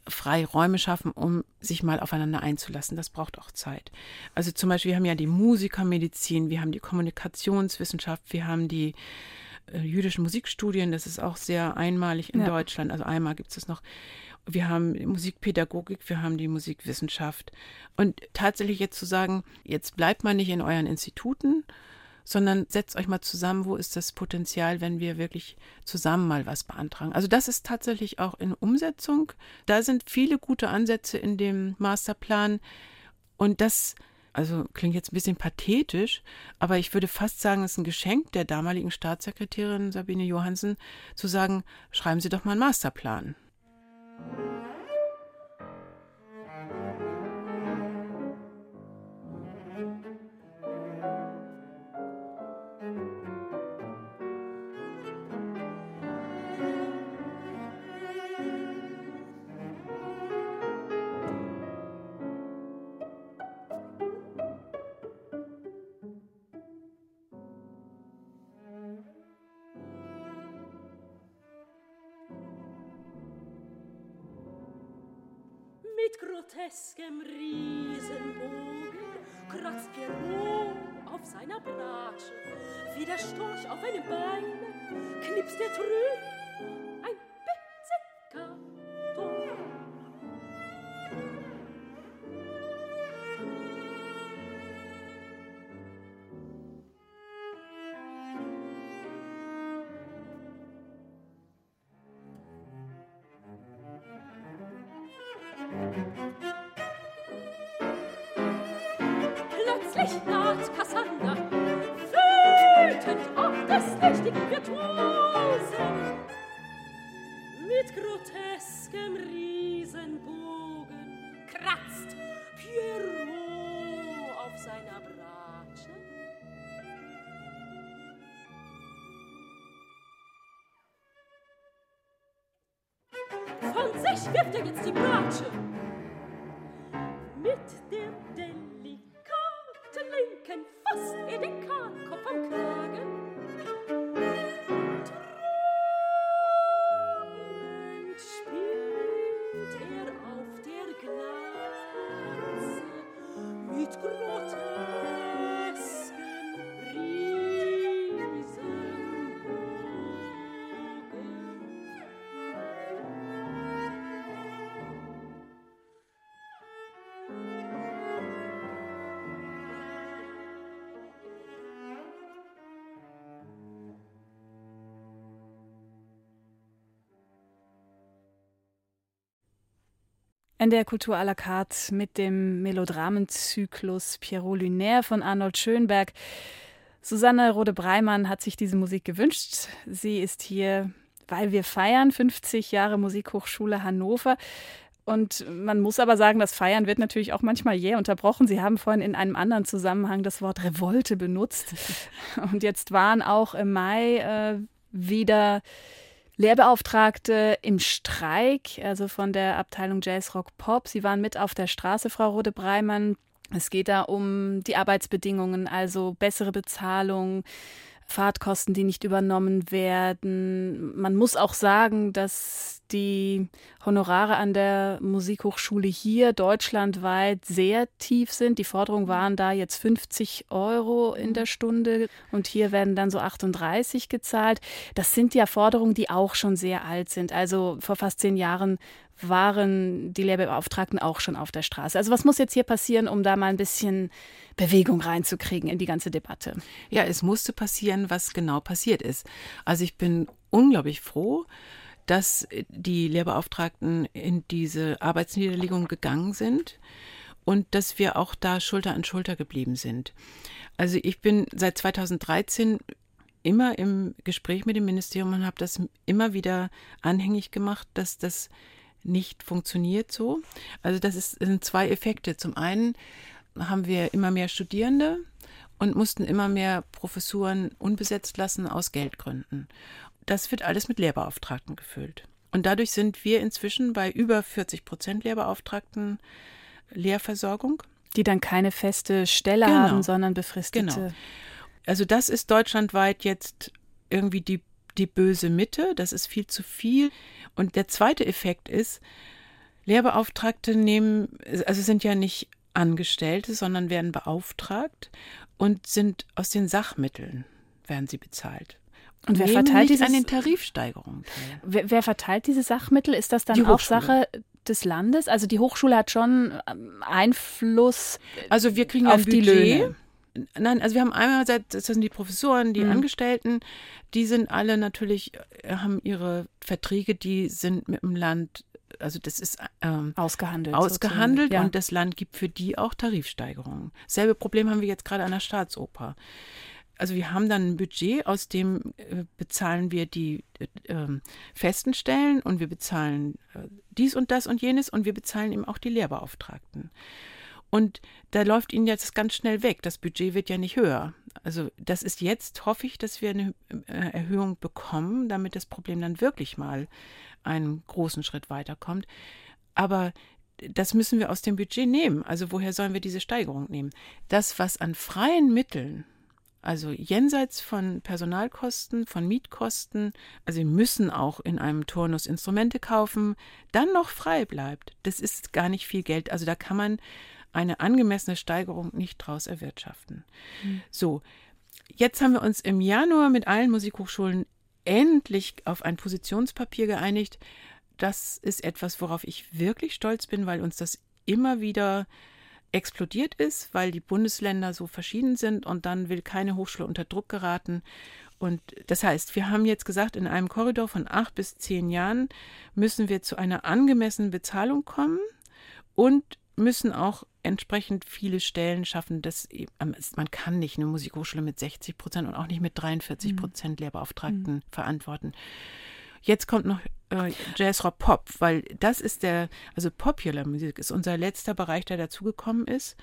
Freiräume schaffen, um sich mal aufeinander einzulassen. Das braucht auch Zeit. Also zum Beispiel, wir haben ja die Musikermedizin, wir haben die Kommunikationswissenschaft, wir haben die äh, jüdischen Musikstudien, das ist auch sehr einmalig in ja. Deutschland. Also einmal gibt es noch wir haben Musikpädagogik, wir haben die Musikwissenschaft. Und tatsächlich jetzt zu sagen, jetzt bleibt man nicht in euren Instituten, sondern setzt euch mal zusammen, wo ist das Potenzial, wenn wir wirklich zusammen mal was beantragen. Also das ist tatsächlich auch in Umsetzung. Da sind viele gute Ansätze in dem Masterplan. Und das, also klingt jetzt ein bisschen pathetisch, aber ich würde fast sagen, es ist ein Geschenk der damaligen Staatssekretärin Sabine Johansen, zu sagen, schreiben Sie doch mal einen Masterplan. Groteskem Riesenbogen kratzt Pierrot auf seiner Bratsche. Wie der Storch auf einem Bein knipst er trüb mächtigen Virtuosen. Mit groteskem Riesenbogen kratzt Pierrot auf seiner Bratsche. Von sich wirft er jetzt die Bratsche. In der Kultur à la carte mit dem Melodramenzyklus Pierrot Lunaire von Arnold Schönberg. Susanne Rode-Breimann hat sich diese Musik gewünscht. Sie ist hier, weil wir feiern, 50 Jahre Musikhochschule Hannover. Und man muss aber sagen, das Feiern wird natürlich auch manchmal jäh unterbrochen. Sie haben vorhin in einem anderen Zusammenhang das Wort Revolte benutzt. <laughs> Und jetzt waren auch im Mai äh, wieder Lehrbeauftragte im Streik, also von der Abteilung Jazz Rock Pop. Sie waren mit auf der Straße, Frau Rode-Breimann. Es geht da um die Arbeitsbedingungen, also bessere Bezahlung, Fahrtkosten, die nicht übernommen werden. Man muss auch sagen, dass die Honorare an der Musikhochschule hier deutschlandweit sehr tief sind. Die Forderungen waren da jetzt 50 Euro in der Stunde und hier werden dann so 38 gezahlt. Das sind ja Forderungen, die auch schon sehr alt sind. Also vor fast zehn Jahren waren die Lehrbeauftragten auch schon auf der Straße. Also was muss jetzt hier passieren, um da mal ein bisschen Bewegung reinzukriegen in die ganze Debatte? Ja, es musste passieren, was genau passiert ist. Also ich bin unglaublich froh, dass die Lehrbeauftragten in diese Arbeitsniederlegung gegangen sind und dass wir auch da Schulter an Schulter geblieben sind. Also ich bin seit 2013 immer im Gespräch mit dem Ministerium und habe das immer wieder anhängig gemacht, dass das nicht funktioniert so. Also das ist, sind zwei Effekte. Zum einen haben wir immer mehr Studierende und mussten immer mehr Professuren unbesetzt lassen aus Geldgründen. Das wird alles mit Lehrbeauftragten gefüllt. Und dadurch sind wir inzwischen bei über 40 Prozent Lehrbeauftragten Lehrversorgung. Die dann keine feste Stelle genau. haben, sondern befristete. Genau. Also das ist deutschlandweit jetzt irgendwie die, die böse Mitte. Das ist viel zu viel. Und der zweite Effekt ist, Lehrbeauftragte nehmen, also sind ja nicht Angestellte, sondern werden beauftragt und sind aus den Sachmitteln werden sie bezahlt. Und wer verteilt diese an den Tarifsteigerungen? Wer, wer, verteilt diese Sachmittel? Ist das dann auch Sache des Landes? Also die Hochschule hat schon ähm, Einfluss also wir kriegen auf die Löhne. Nein, also wir haben einmal, das sind die Professoren, die mhm. Angestellten, die sind alle natürlich, äh, haben ihre Verträge, die sind mit dem Land, also das ist ähm, ausgehandelt. Ausgehandelt ja. und das Land gibt für die auch Tarifsteigerungen. Selbe Problem haben wir jetzt gerade an der Staatsoper. Also wir haben dann ein Budget, aus dem äh, bezahlen wir die äh, festen Stellen und wir bezahlen äh, dies und das und jenes und wir bezahlen eben auch die Lehrbeauftragten. Und da läuft ihnen jetzt ganz schnell weg. Das Budget wird ja nicht höher. Also das ist jetzt, hoffe ich, dass wir eine äh, Erhöhung bekommen, damit das Problem dann wirklich mal einen großen Schritt weiterkommt. Aber das müssen wir aus dem Budget nehmen. Also woher sollen wir diese Steigerung nehmen? Das, was an freien Mitteln, also jenseits von Personalkosten, von Mietkosten, also wir müssen auch in einem Turnus Instrumente kaufen, dann noch frei bleibt. Das ist gar nicht viel Geld. Also da kann man eine angemessene Steigerung nicht draus erwirtschaften. Mhm. So, jetzt haben wir uns im Januar mit allen Musikhochschulen endlich auf ein Positionspapier geeinigt. Das ist etwas, worauf ich wirklich stolz bin, weil uns das immer wieder explodiert ist, weil die Bundesländer so verschieden sind und dann will keine Hochschule unter Druck geraten. Und das heißt, wir haben jetzt gesagt, in einem Korridor von acht bis zehn Jahren müssen wir zu einer angemessenen Bezahlung kommen und müssen auch entsprechend viele Stellen schaffen, dass man kann nicht eine Musikhochschule mit 60 Prozent und auch nicht mit 43 mhm. Prozent Lehrbeauftragten mhm. verantworten. Jetzt kommt noch äh, Jazzrock Pop, weil das ist der, also Popular Musik ist unser letzter Bereich, der dazugekommen ist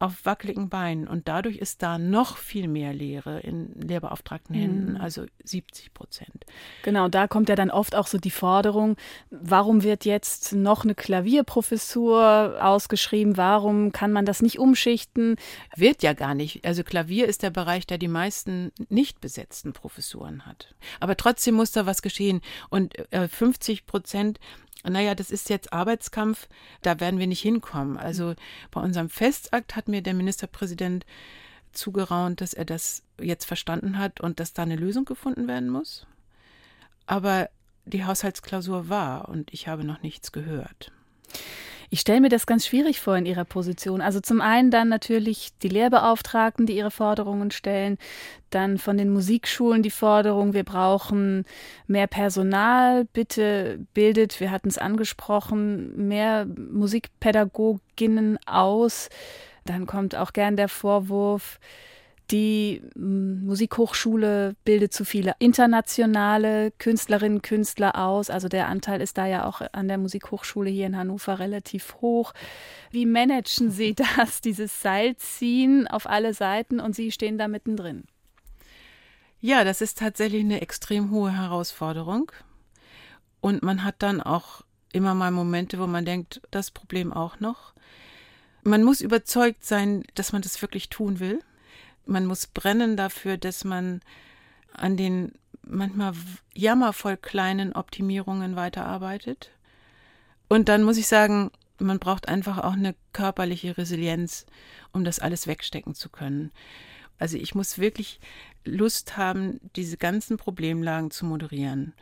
auf wackeligen Beinen und dadurch ist da noch viel mehr Lehre in lehrbeauftragten Händen, mhm. also 70 Prozent. Genau, da kommt ja dann oft auch so die Forderung, warum wird jetzt noch eine Klavierprofessur ausgeschrieben, warum kann man das nicht umschichten? Wird ja gar nicht. Also Klavier ist der Bereich, der die meisten nicht besetzten Professuren hat. Aber trotzdem muss da was geschehen und äh, 50 Prozent naja, das ist jetzt Arbeitskampf, da werden wir nicht hinkommen. Also bei unserem Festakt hat mir der Ministerpräsident zugeraunt, dass er das jetzt verstanden hat und dass da eine Lösung gefunden werden muss. Aber die Haushaltsklausur war und ich habe noch nichts gehört. Ich stelle mir das ganz schwierig vor in Ihrer Position. Also zum einen dann natürlich die Lehrbeauftragten, die ihre Forderungen stellen, dann von den Musikschulen die Forderung, wir brauchen mehr Personal, bitte bildet, wir hatten es angesprochen, mehr Musikpädagoginnen aus. Dann kommt auch gern der Vorwurf, die hm, Musikhochschule bildet zu viele internationale Künstlerinnen und Künstler aus. Also der Anteil ist da ja auch an der Musikhochschule hier in Hannover relativ hoch. Wie managen Sie <laughs> das, dieses Seilziehen auf alle Seiten und Sie stehen da mittendrin? Ja, das ist tatsächlich eine extrem hohe Herausforderung. Und man hat dann auch immer mal Momente, wo man denkt, das Problem auch noch. Man muss überzeugt sein, dass man das wirklich tun will. Man muss brennen dafür, dass man an den manchmal jammervoll kleinen Optimierungen weiterarbeitet. Und dann muss ich sagen, man braucht einfach auch eine körperliche Resilienz, um das alles wegstecken zu können. Also ich muss wirklich Lust haben, diese ganzen Problemlagen zu moderieren.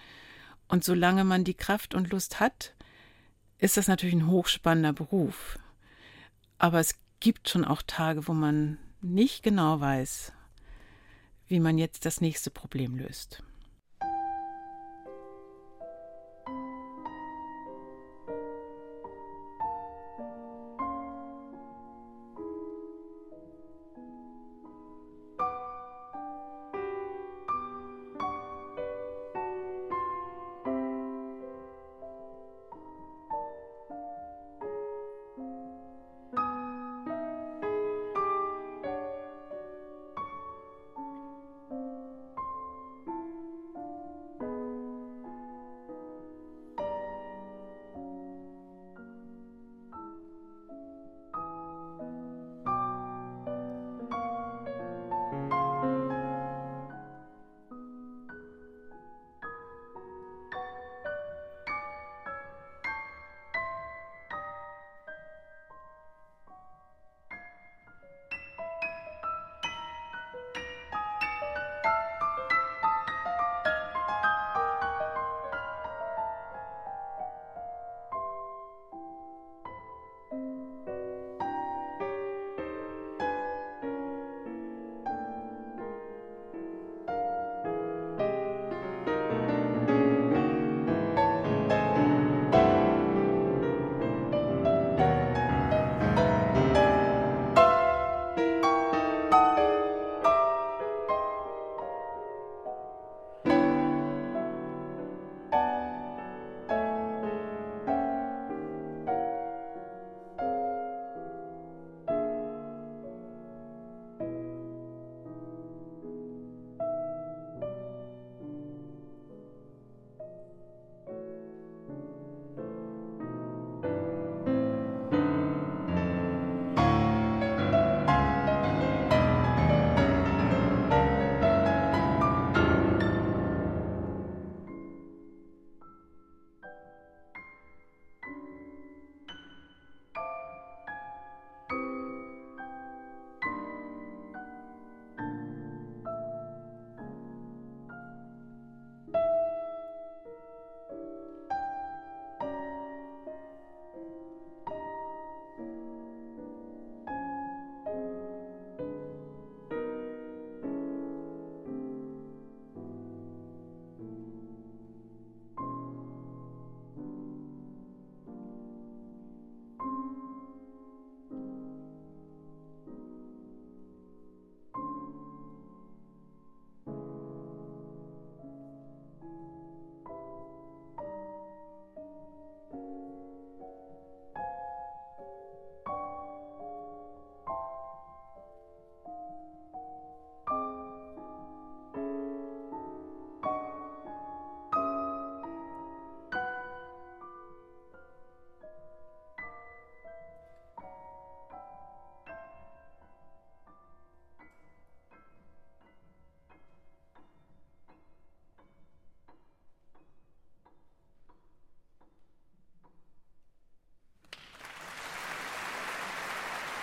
Und solange man die Kraft und Lust hat, ist das natürlich ein hochspannender Beruf. Aber es gibt schon auch Tage, wo man nicht genau weiß, wie man jetzt das nächste Problem löst.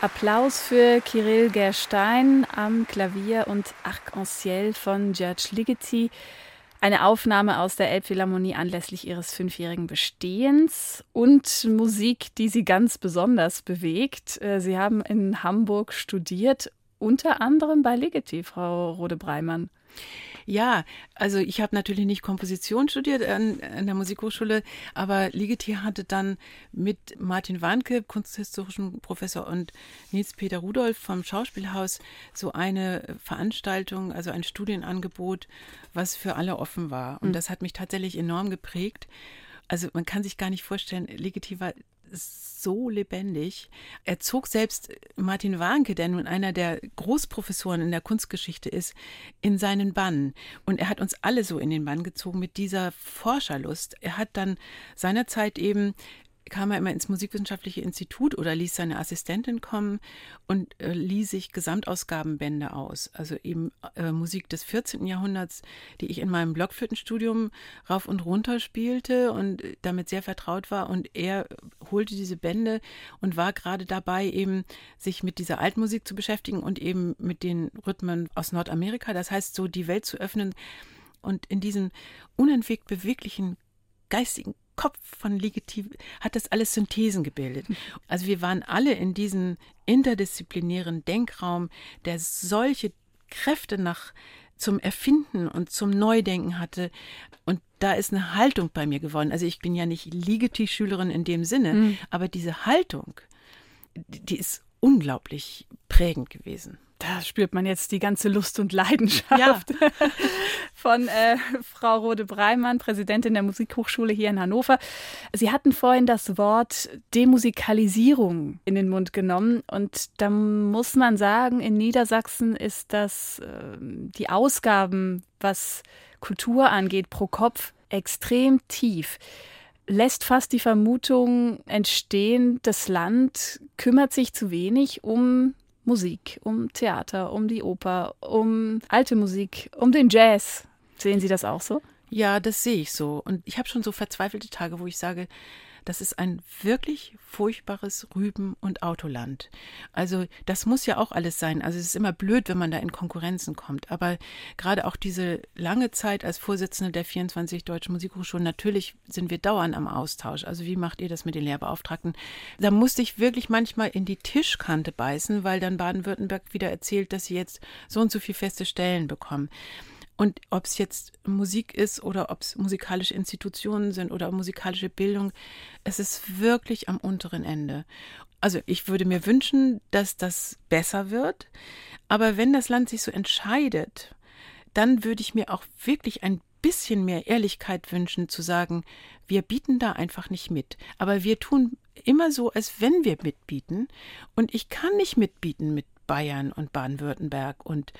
Applaus für Kirill Gerstein am Klavier und Arc-en-Ciel von George Ligeti. Eine Aufnahme aus der Elbphilharmonie anlässlich ihres fünfjährigen Bestehens und Musik, die Sie ganz besonders bewegt. Äh, Sie haben in Hamburg studiert, unter anderem bei Ligeti, Frau Rode-Breimann. Ja, also ich habe natürlich nicht Komposition studiert an, an der Musikhochschule, aber Ligeti hatte dann mit Martin Warnke, kunsthistorischen Professor, und Nils-Peter Rudolf vom Schauspielhaus so eine Veranstaltung, also ein Studienangebot, was für alle offen war. Und mhm. das hat mich tatsächlich enorm geprägt. Also man kann sich gar nicht vorstellen, Ligeti war so lebendig. Er zog selbst Martin Warnke, der nun einer der Großprofessoren in der Kunstgeschichte ist, in seinen Bann. Und er hat uns alle so in den Bann gezogen mit dieser Forscherlust. Er hat dann seinerzeit eben kam er immer ins Musikwissenschaftliche Institut oder ließ seine Assistentin kommen und äh, ließ sich Gesamtausgabenbände aus. Also eben äh, Musik des 14. Jahrhunderts, die ich in meinem Blockflötenstudium rauf und runter spielte und damit sehr vertraut war. Und er holte diese Bände und war gerade dabei, eben sich mit dieser Altmusik zu beschäftigen und eben mit den Rhythmen aus Nordamerika. Das heißt, so die Welt zu öffnen und in diesem unentwegt beweglichen geistigen Kopf von Legitim hat das alles Synthesen gebildet. Also wir waren alle in diesem interdisziplinären Denkraum, der solche Kräfte nach zum Erfinden und zum Neudenken hatte. Und da ist eine Haltung bei mir geworden. Also ich bin ja nicht Ligeti-Schülerin in dem Sinne, mhm. aber diese Haltung, die ist unglaublich prägend gewesen. Da spürt man jetzt die ganze Lust und Leidenschaft ja. <laughs> von äh, Frau Rode Breimann, Präsidentin der Musikhochschule hier in Hannover. Sie hatten vorhin das Wort Demusikalisierung in den Mund genommen. Und da muss man sagen, in Niedersachsen ist das äh, die Ausgaben, was Kultur angeht, pro Kopf extrem tief lässt fast die Vermutung entstehen, das Land kümmert sich zu wenig um Musik, um Theater, um die Oper, um alte Musik, um den Jazz. Sehen Sie das auch so? Ja, das sehe ich so. Und ich habe schon so verzweifelte Tage, wo ich sage, das ist ein wirklich furchtbares Rüben- und Autoland. Also das muss ja auch alles sein. Also es ist immer blöd, wenn man da in Konkurrenzen kommt. Aber gerade auch diese lange Zeit als Vorsitzende der 24 Deutschen Musikhochschulen, natürlich sind wir dauernd am Austausch. Also wie macht ihr das mit den Lehrbeauftragten? Da musste ich wirklich manchmal in die Tischkante beißen, weil dann Baden-Württemberg wieder erzählt, dass sie jetzt so und so viel feste Stellen bekommen. Und ob es jetzt Musik ist oder ob es musikalische Institutionen sind oder musikalische Bildung, es ist wirklich am unteren Ende. Also ich würde mir wünschen, dass das besser wird. Aber wenn das Land sich so entscheidet, dann würde ich mir auch wirklich ein bisschen mehr Ehrlichkeit wünschen, zu sagen, wir bieten da einfach nicht mit. Aber wir tun immer so, als wenn wir mitbieten. Und ich kann nicht mitbieten mit Bayern und Baden-Württemberg und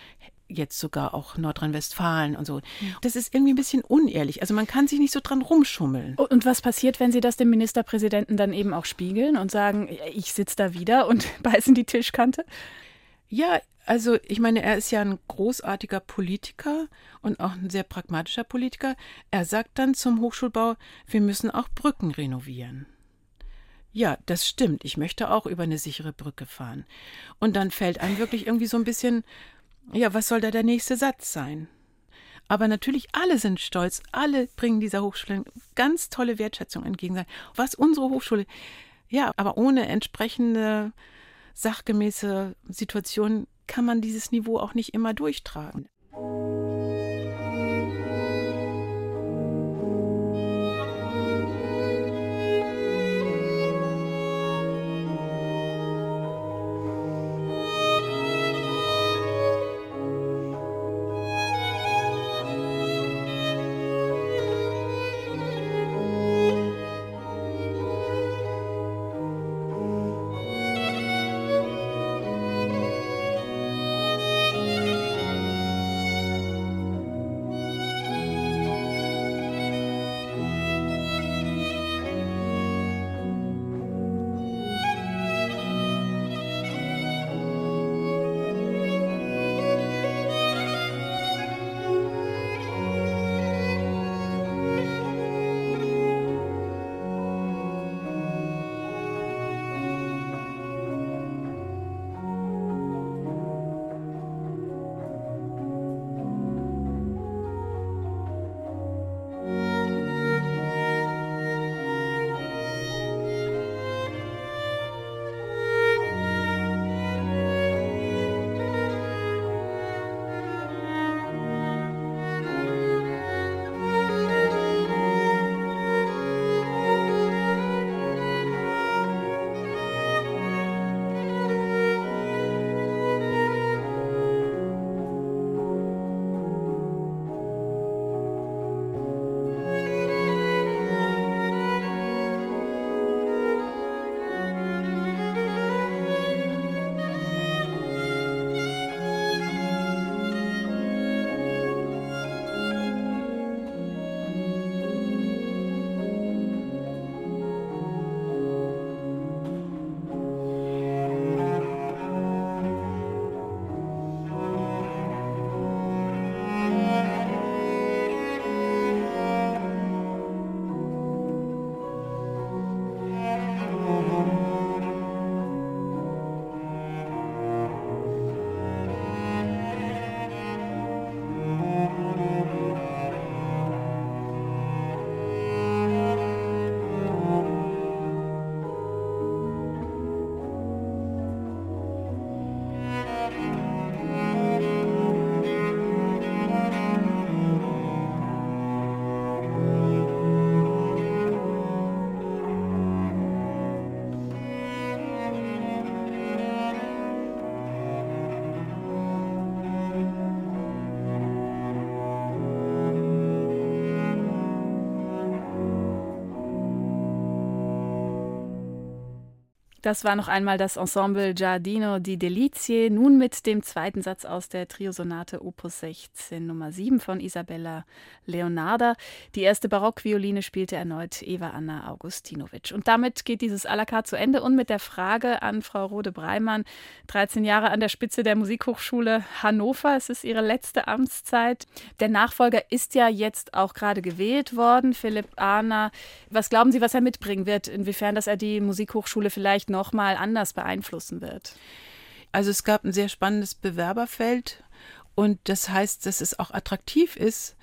jetzt sogar auch Nordrhein-Westfalen und so. Das ist irgendwie ein bisschen unehrlich. Also man kann sich nicht so dran rumschummeln. Und was passiert, wenn Sie das dem Ministerpräsidenten dann eben auch spiegeln und sagen, ich sitze da wieder und <laughs> beißen die Tischkante? Ja, also ich meine, er ist ja ein großartiger Politiker und auch ein sehr pragmatischer Politiker. Er sagt dann zum Hochschulbau, wir müssen auch Brücken renovieren. Ja, das stimmt. Ich möchte auch über eine sichere Brücke fahren. Und dann fällt einem wirklich irgendwie so ein bisschen ja, was soll da der nächste Satz sein? Aber natürlich, alle sind stolz, alle bringen dieser Hochschule ganz tolle Wertschätzung entgegen. Was unsere Hochschule, ja, aber ohne entsprechende sachgemäße Situation kann man dieses Niveau auch nicht immer durchtragen. Das war noch einmal das Ensemble Giardino di Delizie, nun mit dem zweiten Satz aus der Triosonate Opus 16 Nummer 7 von Isabella Leonarda. Die erste Barockvioline spielte erneut Eva Anna Augustinovic. Und damit geht dieses à la carte zu Ende und mit der Frage an Frau Rode-Breimann, 13 Jahre an der Spitze der Musikhochschule Hannover, es ist ihre letzte Amtszeit. Der Nachfolger ist ja jetzt auch gerade gewählt worden, Philipp Ahner. Was glauben Sie, was er mitbringen wird? Inwiefern, dass er die Musikhochschule vielleicht nochmal anders beeinflussen wird? Also es gab ein sehr spannendes Bewerberfeld und das heißt, dass es auch attraktiv ist,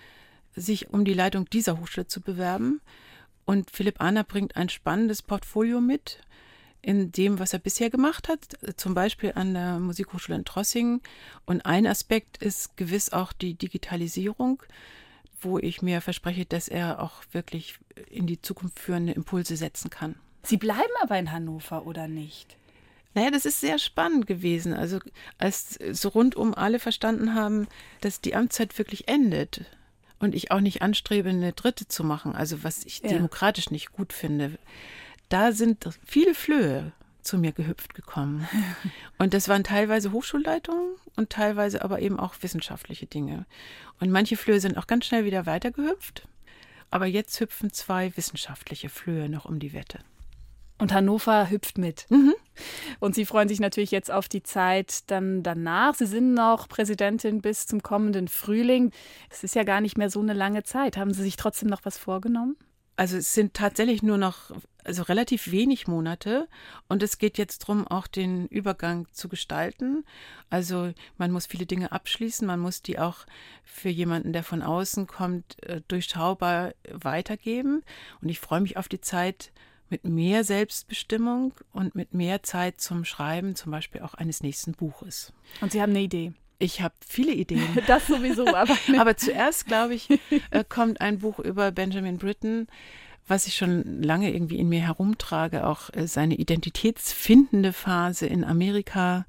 sich um die Leitung dieser Hochschule zu bewerben. Und Philipp Ahner bringt ein spannendes Portfolio mit in dem, was er bisher gemacht hat, zum Beispiel an der Musikhochschule in Trossingen. Und ein Aspekt ist gewiss auch die Digitalisierung, wo ich mir verspreche, dass er auch wirklich in die Zukunft führende Impulse setzen kann. Sie bleiben aber in Hannover, oder nicht? Naja, das ist sehr spannend gewesen. Also als so rundum alle verstanden haben, dass die Amtszeit wirklich endet und ich auch nicht anstrebe, eine dritte zu machen, also was ich ja. demokratisch nicht gut finde, da sind viele Flöhe zu mir gehüpft gekommen. <laughs> Und das waren teilweise Hochschulleitungen und teilweise aber eben auch wissenschaftliche Dinge. Und manche Flöhe sind auch ganz schnell wieder weitergehüpft. Aber jetzt hüpfen zwei wissenschaftliche Flöhe noch um die Wette. Und Hannover hüpft mit. Mhm. Und Sie freuen sich natürlich jetzt auf die Zeit dann danach. Sie sind noch Präsidentin bis zum kommenden Frühling. Es ist ja gar nicht mehr so eine lange Zeit. Haben Sie sich trotzdem noch was vorgenommen? Also es sind tatsächlich nur noch also relativ wenig Monate und es geht jetzt darum, auch den Übergang zu gestalten. Also man muss viele Dinge abschließen, man muss die auch für jemanden, der von außen kommt, äh, durchschaubar weitergeben. Und ich freue mich auf die Zeit, mit mehr Selbstbestimmung und mit mehr Zeit zum Schreiben, zum Beispiel auch eines nächsten Buches. Und Sie haben eine Idee? Ich habe viele Ideen. <laughs> Das sowieso, aber. <laughs> aber zuerst, glaube ich, äh, kommt ein Buch über Benjamin Britten, was ich schon lange irgendwie in mir herumtrage, auch äh, seine identitätsfindende Phase in Amerika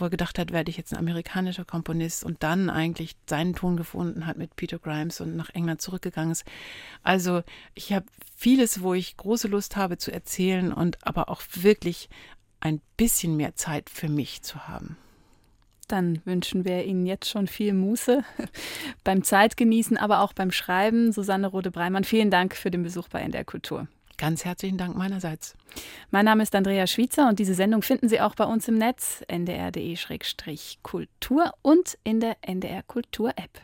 wo er gedacht hat, werde ich jetzt ein amerikanischer Komponist und dann eigentlich seinen Ton gefunden hat mit Peter Grimes und nach England zurückgegangen ist. Also ich habe vieles, wo ich große Lust habe zu erzählen und aber auch wirklich ein bisschen mehr Zeit für mich zu haben. Dann wünschen wir Ihnen jetzt schon viel Muße <laughs> beim Zeitgenießen, aber auch beim Schreiben. Susanne Rode-Breimann, vielen Dank für den Besuch bei NDR Kultur. Ganz herzlichen Dank meinerseits. Mein Name ist Andrea Schwitzer und diese Sendung finden Sie auch bei uns im Netz ndr.de-kultur und in der NDR Kultur App.